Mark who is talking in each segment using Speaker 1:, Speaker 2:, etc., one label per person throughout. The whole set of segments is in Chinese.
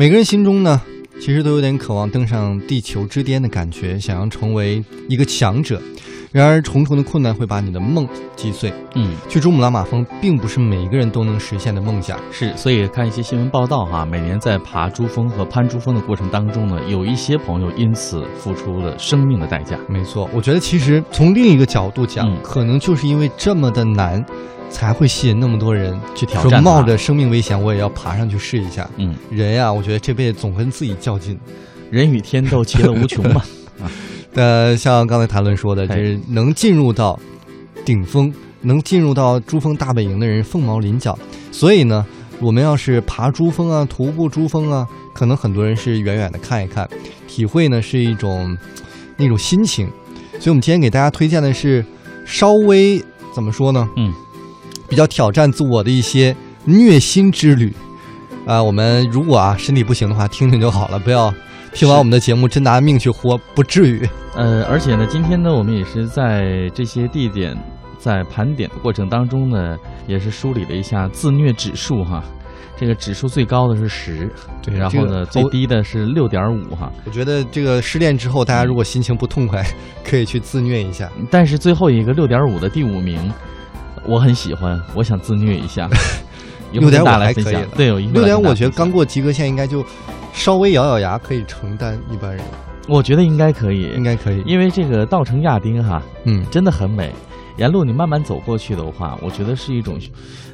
Speaker 1: 每个人心中呢，其实都有点渴望登上地球之巅的感觉，想要成为一个强者。然而，重重的困难会把你的梦击碎。
Speaker 2: 嗯，
Speaker 1: 去珠穆朗玛峰并不是每一个人都能实现的梦想。
Speaker 2: 是，所以看一些新闻报道哈，每年在爬珠峰和攀珠峰的过程当中呢，有一些朋友因此付出了生命的代价。
Speaker 1: 没错，我觉得其实从另一个角度讲，
Speaker 2: 嗯
Speaker 1: 可能就是因为这么的难，才会吸引那么多人
Speaker 2: 去挑战说
Speaker 1: 冒着生命危险，我也要爬上去试一下。
Speaker 2: 嗯，
Speaker 1: 人呀，我觉得这辈子总跟自己较劲。
Speaker 2: 人与天斗，其乐无穷嘛。
Speaker 1: 呃，像刚才谈论说的，就是能进入到顶峰，能进入到珠峰大本营的人凤毛麟角。所以呢，我们要是爬珠峰啊、徒步珠峰啊，可能很多人是远远的看一看，体会呢是一种那种心情。所以我们今天给大家推荐的是稍微怎么说呢？
Speaker 2: 嗯，
Speaker 1: 比较挑战自我的一些虐心之旅。啊、我们如果啊身体不行的话，听听就好了，不要听完我们的节目真拿命去活，不至于。
Speaker 2: 呃，而且呢，今天呢，我们也是在这些地点在盘点的过程当中呢，也是梳理了一下自虐指数哈。这个指数最高的是十，
Speaker 1: 对
Speaker 2: 然后呢，
Speaker 1: 这个
Speaker 2: 最低的是六点五哈。
Speaker 1: 我觉得这个失恋之后，大家如果心情不痛快，可以去自虐一下。
Speaker 2: 但是最后一个六点五的第五名，我很喜欢，我想自虐一下。一会儿跟
Speaker 1: 6.5
Speaker 2: 大家来分
Speaker 1: 还可以六点五，我觉得刚过及格线，应该就稍微咬咬牙可以承担一般人，
Speaker 2: 我觉得应该可以，
Speaker 1: 应该可以。
Speaker 2: 因为这个稻城亚丁哈，
Speaker 1: 嗯，
Speaker 2: 真的很美。沿路你慢慢走过去的话，我觉得是一种，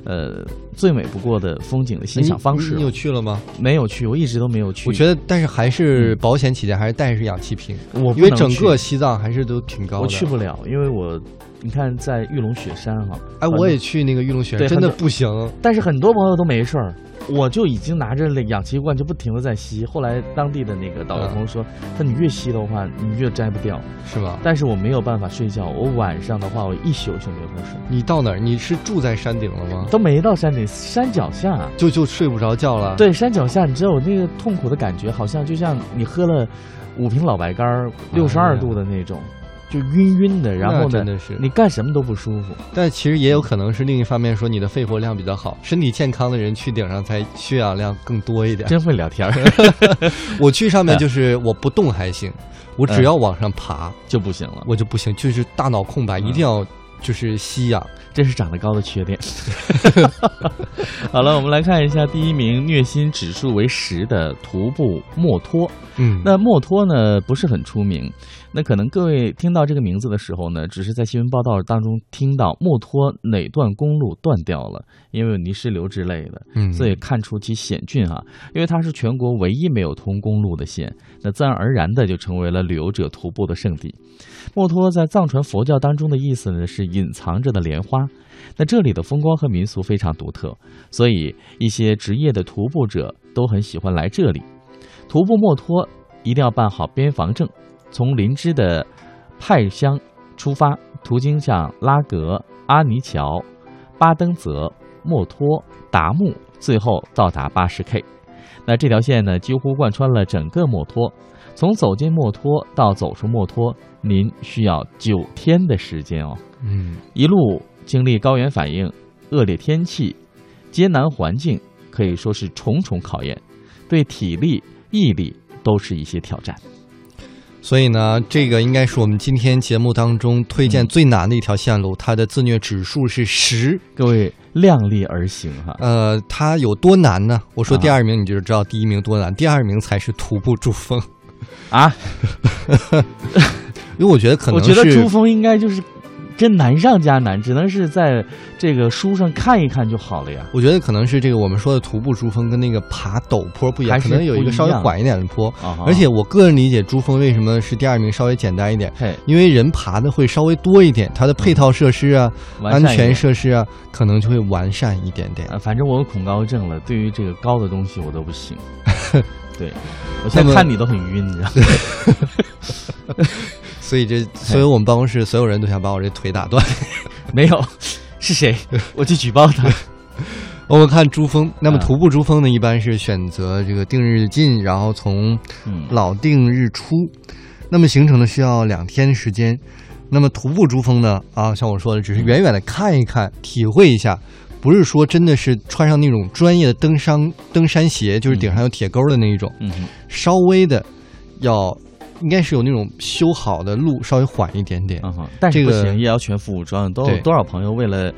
Speaker 2: 呃，最美不过的风景的欣赏方式
Speaker 1: 你。你有去了吗？
Speaker 2: 没有去，我一直都没有去。
Speaker 1: 我觉得，但是还是保险起见，还是带着氧气瓶，
Speaker 2: 我
Speaker 1: 因为整个西藏还是都挺高的。
Speaker 2: 我去不了，因为我你看在玉龙雪山哈，
Speaker 1: 哎，我也去那个玉龙雪山，真的不行。
Speaker 2: 但是很多朋友都没事儿，我就已经拿着那氧气罐就不停的在吸。后来当地的那个导游朋友说，他你越吸的话，你越摘不掉。
Speaker 1: 是吧？
Speaker 2: 但是我没有办法睡觉，我晚上的话，我一宿就没法睡，
Speaker 1: 你到哪儿？你是住在山顶了吗？
Speaker 2: 都没到山顶，山脚下。
Speaker 1: 就就睡不着觉了。，
Speaker 2: 对，山脚下，你知道我那个痛苦的感觉，好像就像你喝了五瓶老白干儿，六十二度的那种，就晕晕的。然后呢
Speaker 1: 真，的是。
Speaker 2: 你干什么都不舒服。
Speaker 1: 但其实也有可能是另一方面，说你的肺活量比较好，身体健康的人去顶上才血氧量更多一点。
Speaker 2: 真会聊天儿
Speaker 1: 我去上面就是我不动还行，我只要往上爬，
Speaker 2: 就不行了，
Speaker 1: 我就不行，就是大脑空白，
Speaker 2: 嗯
Speaker 1: 一定要就是吸氧。
Speaker 2: 这是长得高的缺点。好了，我们来看一下第一名虐心指数为十的徒步墨脱。
Speaker 1: 嗯
Speaker 2: 那墨脱呢不是很出名，那可能各位听到这个名字的时候呢，只是在新闻报道当中听到墨脱哪段公路断掉了，因为有泥石流之类的，
Speaker 1: 嗯
Speaker 2: 所以看出其险峻哈。因为它是全国唯一没有通公路的县，那自然而然的就成为了旅游者徒步的圣地。墨脱在藏传佛教当中的意思呢是隐藏着的莲花，那这里的风光和民俗非常独特，所以一些职业的徒步者都很喜欢来这里。徒步墨脱一定要办好边防证，从林芝的派乡出发，途经像拉格、阿尼桥、巴登泽、墨脱、达木，最后到达八十 K。那这条线呢，几乎贯穿了整个墨脱。从走进墨脱到走出墨脱，您需要九天的时间哦。
Speaker 1: 嗯，
Speaker 2: 一路经历高原反应、恶劣天气、艰难环境，可以说是重重考验，对体力、毅力都是一些挑战。
Speaker 1: 所以呢，这个应该是我们今天节目当中推荐最难的一条线路，它的自虐指数是十。
Speaker 2: 各位量力而行哈。
Speaker 1: 呃，它有多难呢？我说
Speaker 2: 啊
Speaker 1: 第二名，你就知道第一名多难，第二名才是徒步珠峰。
Speaker 2: 啊，
Speaker 1: 因为我觉得可能
Speaker 2: 我觉得
Speaker 1: 是
Speaker 2: 珠峰应该就是真难上加难，只能是在这个书上看一看就好了呀。
Speaker 1: 我觉得可能是这个我们说的徒步珠峰跟那个爬陡坡不一样，可能有一个稍微缓一点的坡。
Speaker 2: 啊，
Speaker 1: 而且我个人理解，珠峰为什么是第二名，稍微简单一点，因为人爬的会稍微多一点，它的配套设施啊、安全设施啊，可能就会完善一点点。
Speaker 2: 啊，反正我有恐高症了，对于这个高的东西我都不行。对，我现在看你都很晕，你知道吗？
Speaker 1: 所以这，所以我们办公室所有人都想把我这腿打断。
Speaker 2: 没有，是谁？我去举报他。
Speaker 1: 我们看珠峰，那么
Speaker 2: 啊
Speaker 1: 徒步珠峰呢，一般是选择这个定日进，然后从
Speaker 2: 嗯，
Speaker 1: 老定日出，那么行程呢需要两天时间。那么徒步珠峰呢，啊，像我说的，只是远远的看一看，体会一下；不是说真的是穿上那种专业的登山登山鞋，就是顶上有铁钩的那一种，
Speaker 2: 嗯，
Speaker 1: 稍微的要应该是有那种修好的路，稍微缓一点点。
Speaker 2: 嗯哼，但是
Speaker 1: 这个
Speaker 2: 不行，也要全副武装。都有多少朋友为了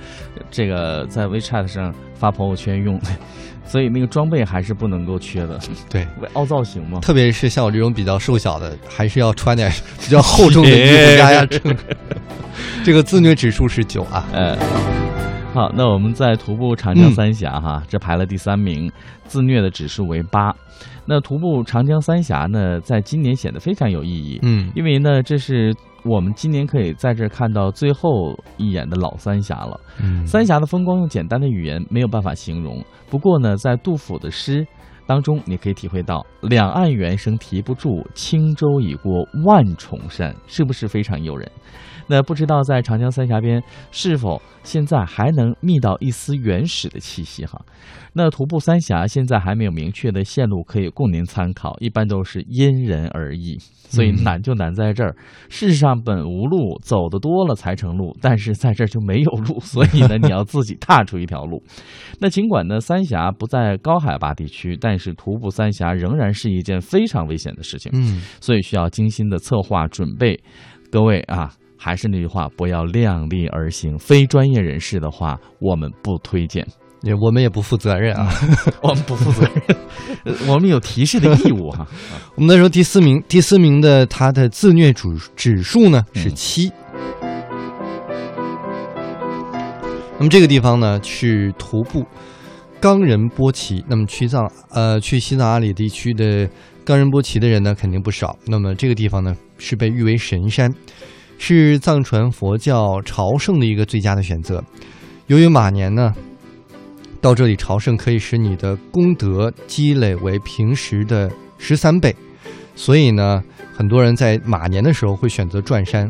Speaker 2: 这个在 WeChat 上发朋友圈用，所以那个装备还是不能够缺的。
Speaker 1: 对，
Speaker 2: 为凹造型嘛。
Speaker 1: 特别是像我这种比较瘦小的，还是要穿点 比较厚重的衣服压压秤。这个自虐指数是九啊。
Speaker 2: 呃，好，那我们在徒步长江三峡哈，这排了第三名，自虐的指数为八。那徒步长江三峡呢，在今年显得非常有意义，
Speaker 1: 嗯
Speaker 2: 因为呢，这是我们今年可以在这儿看到最后一眼的老三峡了。
Speaker 1: 嗯
Speaker 2: 三峡的风光用简单的语言没有办法形容。不过呢，在杜甫的诗当中，你可以体会到“两岸猿声啼不住，轻舟已过万重山”，是不是非常诱人？那不知道在长江三峡边是否现在还能觅到一丝原始的气息哈？那徒步三峡现在还没有明确的线路可以供您参考，一般都是因人而异，所以难就难在这儿。世上本无路，走的多了才成路，但是在这儿就没有路，所以呢，你要自己踏出一条路。那尽管呢，三峡不在高海拔地区，但是徒步三峡仍然是一件非常危险的事情。
Speaker 1: 嗯，
Speaker 2: 所以需要精心的策划准备。各位啊，还是那句话，不要量力而行。非专业人士的话，我们不推荐，
Speaker 1: 也我们也不负责任啊。
Speaker 2: 我们不负责任，呃我们有提示的义务哈。
Speaker 1: 我们再说第四名，第四名的他的自虐指指数呢是
Speaker 2: 嗯
Speaker 1: 七。那么这个地方呢去徒步冈仁波齐。那么去藏呃去西藏阿里地区的冈仁波齐的人呢肯定不少。那么这个地方呢是被誉为神山，是藏传佛教朝圣的一个最佳的选择。由于马年呢到这里朝圣可以使你的功德积累为平时的十三倍，所以呢，很多人在马年的时候会选择转山。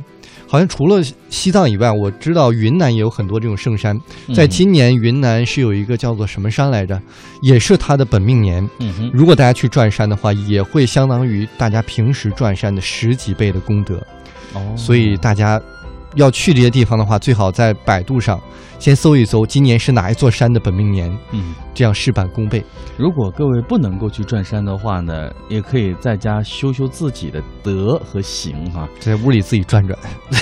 Speaker 1: 好像除了西藏以外，我知道云南也有很多这种圣山。在
Speaker 2: 嗯
Speaker 1: 今年，云南是有一个叫做什么山来着，也是它的本命年。如果大家去转山的话，也会相当于大家平时转山的十几倍的功德。
Speaker 2: 哦，
Speaker 1: 所以大家要去这些地方的话，最好在百度上先搜一搜今年是哪一座山的本命年，
Speaker 2: 嗯，
Speaker 1: 这样事半功倍。
Speaker 2: 如果各位不能够去转山的话呢，也可以在家修修自己的德和行哈，
Speaker 1: 在屋里自己转转。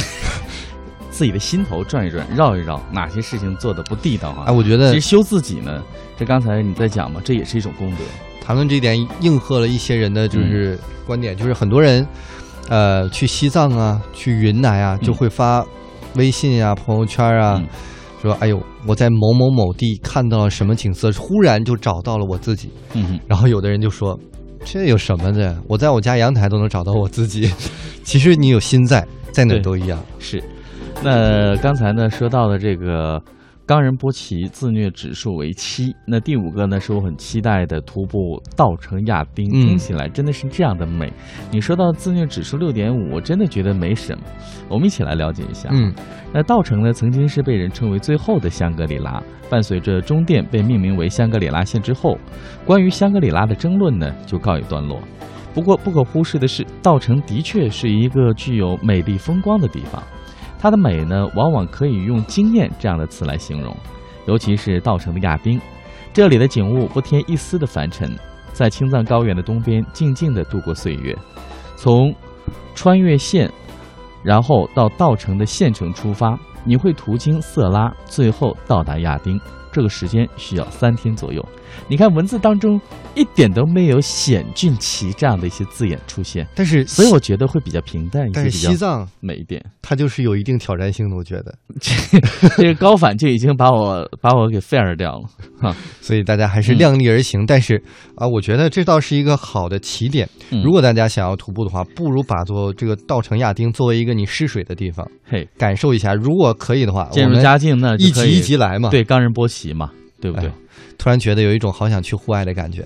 Speaker 2: 自己的心头转一转，绕一绕，哪些事情做的不地道啊？
Speaker 1: 哎，我觉得
Speaker 2: 其实修自己呢，这刚才你在讲嘛，这也是一种功德。
Speaker 1: 谈论这一点，应和了一些人的就是观点，就是很多人，呃，去西藏啊，去云南啊，就会发微信啊、朋友圈啊，
Speaker 2: 嗯
Speaker 1: 说：“哎呦，我在某某某地看到了什么景色，忽然就找到了我自己。
Speaker 2: 嗯哼”
Speaker 1: 然后有的人就说：“这有什么的？我在我家阳台都能找到我自己。”其实你有心在，在哪都一样。
Speaker 2: 是，那刚才呢说到的这个冈仁波齐自虐指数为七，那第五个呢是我很期待的徒步稻城亚丁，
Speaker 1: 嗯
Speaker 2: 听起来真的是这样的美。你说到自虐指数六点五，我真的觉得没什么。我们一起来了解一下。
Speaker 1: 嗯，
Speaker 2: 那稻城呢曾经是被人称为最后的香格里拉，伴随着中甸被命名为香格里拉县之后，关于香格里拉的争论呢就告一段落。不过不可忽视的是，稻城的确是一个具有美丽风光的地方。它的美呢，往往可以用惊艳这样的词来形容，尤其是稻城的亚丁，这里的景物不添一丝的凡尘，在青藏高原的东边静静地度过岁月，从穿越县，然后到稻城的县城出发，你会途经色拉，最后到达亚丁，这个时间需要三天左右。你看文字当中一点都没有险峻奇这样的一些字眼出现，
Speaker 1: 但是
Speaker 2: 所以我觉得会比较平淡一些，
Speaker 1: 但是西藏
Speaker 2: 美一点。
Speaker 1: 它就是有一定挑战性的，我觉得。
Speaker 2: 这个高反就已经把我把我给 fire 掉了 哈。
Speaker 1: 所以大家还是
Speaker 2: 嗯
Speaker 1: 量力而行。但是啊，我觉得这倒是一个好的起点。
Speaker 2: 嗯
Speaker 1: 如果大家想要徒步的话，不如把做这个稻城亚丁作为一个你试水的地方，
Speaker 2: 嘿，
Speaker 1: 感受一下。如果可以的话，
Speaker 2: 渐入佳境呢，就可以
Speaker 1: 一级一级来嘛。，
Speaker 2: 对冈仁波齐嘛，对不对？
Speaker 1: 突然觉得有一种好想去户外的感觉。